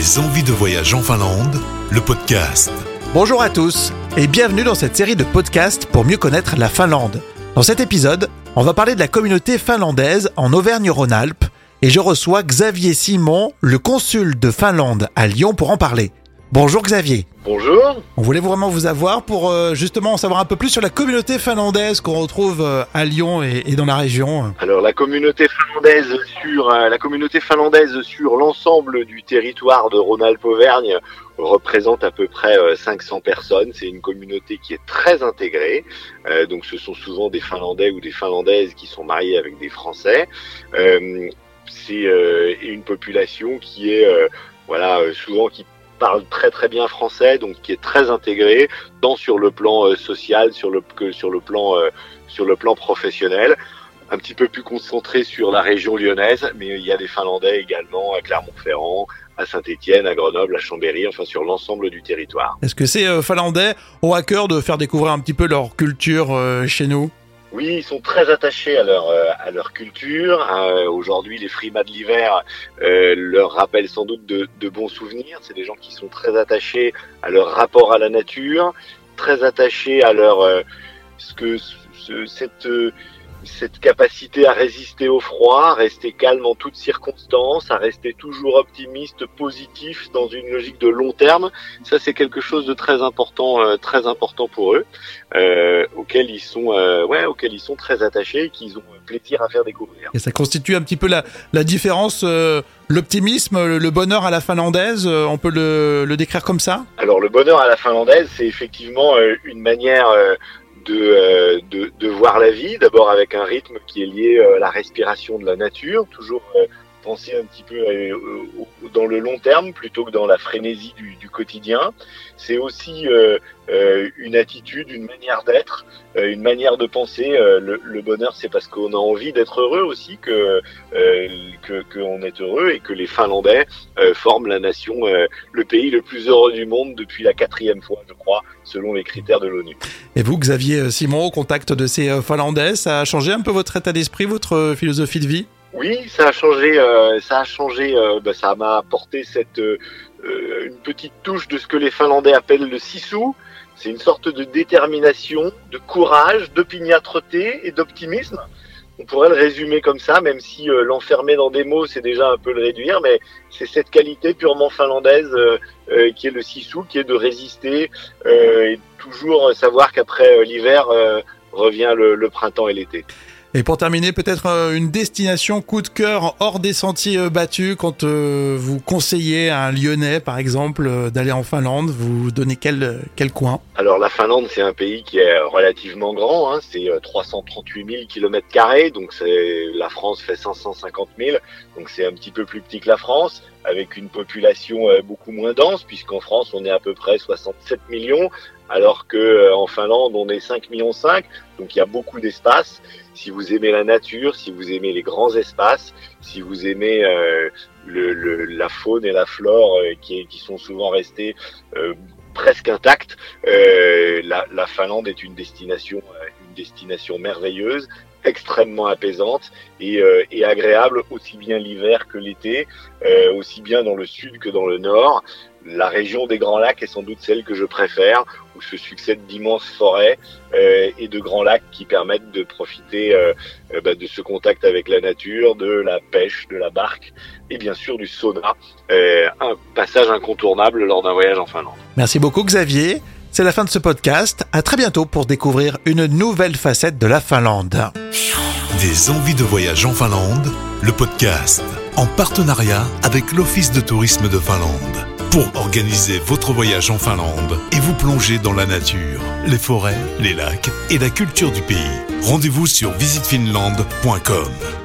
Des envies de voyage en Finlande, le podcast. Bonjour à tous et bienvenue dans cette série de podcasts pour mieux connaître la Finlande. Dans cet épisode, on va parler de la communauté finlandaise en Auvergne-Rhône-Alpes et je reçois Xavier Simon, le consul de Finlande à Lyon pour en parler. Bonjour Xavier. Bonjour. On voulait vraiment vous avoir pour euh, justement en savoir un peu plus sur la communauté finlandaise qu'on retrouve euh, à Lyon et, et dans la région. Alors la communauté finlandaise sur euh, la communauté finlandaise sur l'ensemble du territoire de Rhône-Alpes-Auvergne représente à peu près euh, 500 personnes. C'est une communauté qui est très intégrée. Donc ce sont souvent des Finlandais ou des Finlandaises qui sont mariés avec des Français. C'est une population qui est voilà souvent qui parle très très bien français, donc qui est très intégré, tant sur le plan euh, social, sur le sur le plan euh, sur le plan professionnel, un petit peu plus concentré sur la région lyonnaise, mais il y a des Finlandais également à Clermont-Ferrand, à Saint-Étienne, à Grenoble, à Chambéry, enfin sur l'ensemble du territoire. Est-ce que ces euh, Finlandais ont à cœur de faire découvrir un petit peu leur culture chez nous? Oui, ils sont très attachés à leur euh, à leur culture. Euh, Aujourd'hui, les frimas de l'hiver euh, leur rappellent sans doute de, de bons souvenirs. C'est des gens qui sont très attachés à leur rapport à la nature, très attachés à leur euh, ce que ce- cette euh, cette capacité à résister au froid, à rester calme en toutes circonstances, à rester toujours optimiste, positif dans une logique de long terme. Ça, c'est quelque chose de très important, euh, très important pour eux, euh, auquel ils sont, euh, ouais, auquel ils sont très attachés, et qu'ils ont plaisir à faire découvrir. Et ça constitue un petit peu la, la différence, euh, l'optimisme, le, bonheur à la finlandaise, euh, on peut le, le décrire comme ça? Alors, le bonheur à la finlandaise, c'est effectivement euh, une manière euh, de, euh, de, de voir la vie, d'abord avec un rythme qui est lié euh, à la respiration de la nature, toujours euh, penser un petit peu euh, dans le long terme plutôt que dans la frénésie du, quotidien. C'est aussi euh, euh, une attitude, une manière d'être, une manière de penser. Le, bonheur, c'est parce qu'on a envie d'être heureux aussi que qu'on est heureux et que les Finlandais forment la nation, le pays le plus heureux du monde depuis la quatrième fois, je crois, selon les critères de l'ONU. Et vous, Xavier Simon, au contact de ces Finlandais, ça a changé un peu votre état d'esprit, votre philosophie de vie? Oui, ça a changé. euh, ça a changé. euh, bah, ça m'a apporté cette euh, euh, une petite touche de ce que les Finlandais appellent le sissou. C'est une sorte de détermination, de courage, d'opiniâtreté et d'optimisme. On pourrait le résumer comme ça, même si euh, l'enfermer dans des mots, c'est déjà un peu le réduire, mais c'est cette qualité purement finlandaise euh, qui est le sissou, qui est de résister et toujours savoir qu'après l'hiver revient le, le printemps et l'été. Et pour terminer, peut-être euh, une destination coup de cœur hors des sentiers euh, battus quand euh, vous conseillez à un Lyonnais, par exemple, d'aller en Finlande, vous donnez quel, quel coin? Alors la Finlande, c'est un pays qui est relativement grand, hein, c'est euh, 338 000 kilomètres carrés, donc c'est la France fait 550 000, donc c'est un petit peu plus petit que la France, avec une population beaucoup moins dense, puisqu'en France on est à peu près 67 millions, alors que euh, en Finlande on est 5 millions 5, donc il y a beaucoup d'espace. Si vous aimez la nature, si vous aimez les grands espaces, si vous aimez euh, le, le- la faune et la flore euh, qui, qui sont souvent restés euh, presque intactes, euh, la, la Finlande est une destination, euh, une destination merveilleuse, extrêmement apaisante et, euh, et agréable aussi bien l'hiver que l'été, euh, aussi bien dans le sud que dans le nord. La région des Grands Lacs est sans doute celle que je préfère, où se succèdent d'immenses forêts euh, et de grands lacs qui permettent de profiter euh, euh, bah, de ce contact avec la nature, de la pêche, de la barque et bien sûr du sauna. Euh, un passage incontournable lors d'un voyage en Finlande. Merci beaucoup, Xavier. C'est la fin de ce podcast. À très bientôt pour découvrir une nouvelle facette de la Finlande. Des envies de voyage en Finlande, le podcast. En partenariat avec l'Office de tourisme de Finlande. Pour organiser votre voyage en Finlande et vous plonger dans la nature, les forêts, les lacs et la culture du pays. Rendez-vous sur visitefinlande.com.